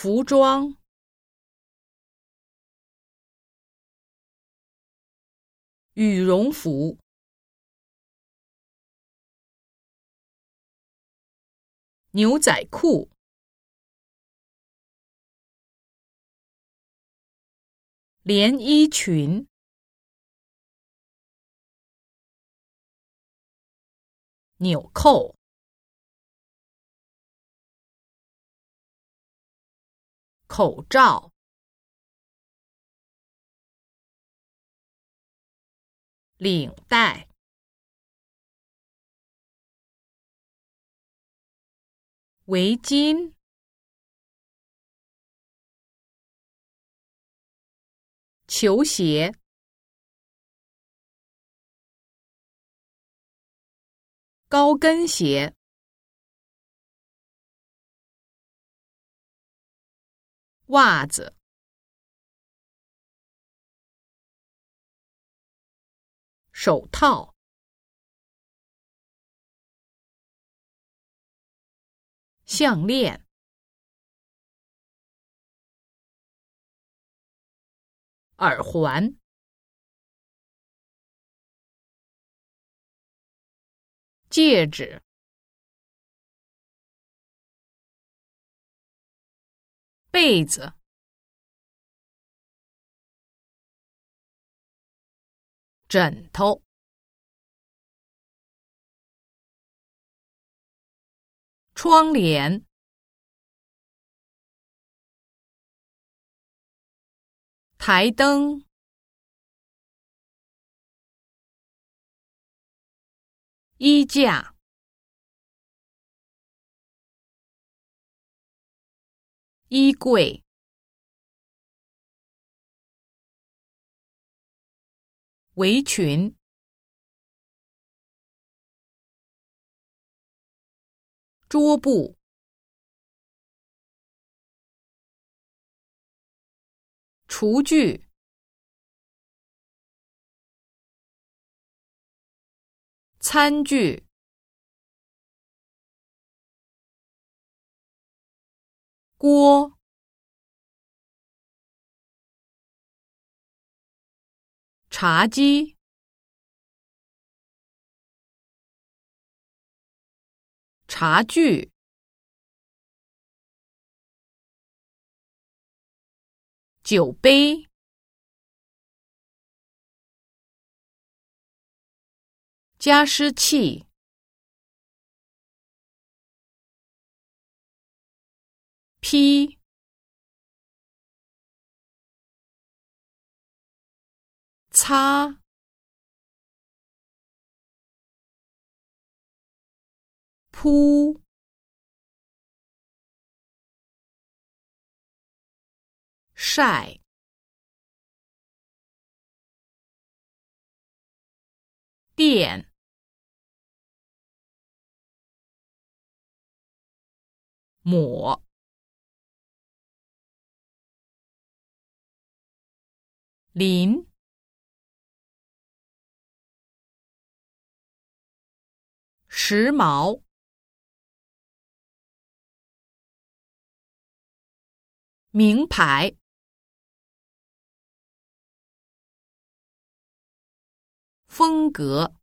服装、羽绒服、牛仔裤、连衣裙、纽扣。口罩、领带、围巾、球鞋、高跟鞋。袜子、手套、项链、耳环、戒指。被子、枕头、窗帘、台灯、衣架。衣柜、围裙、桌布、厨具、餐具。锅、茶几、茶具、酒杯、加湿器。P 擦。铺晒。电。抹。林，时髦，名牌，风格。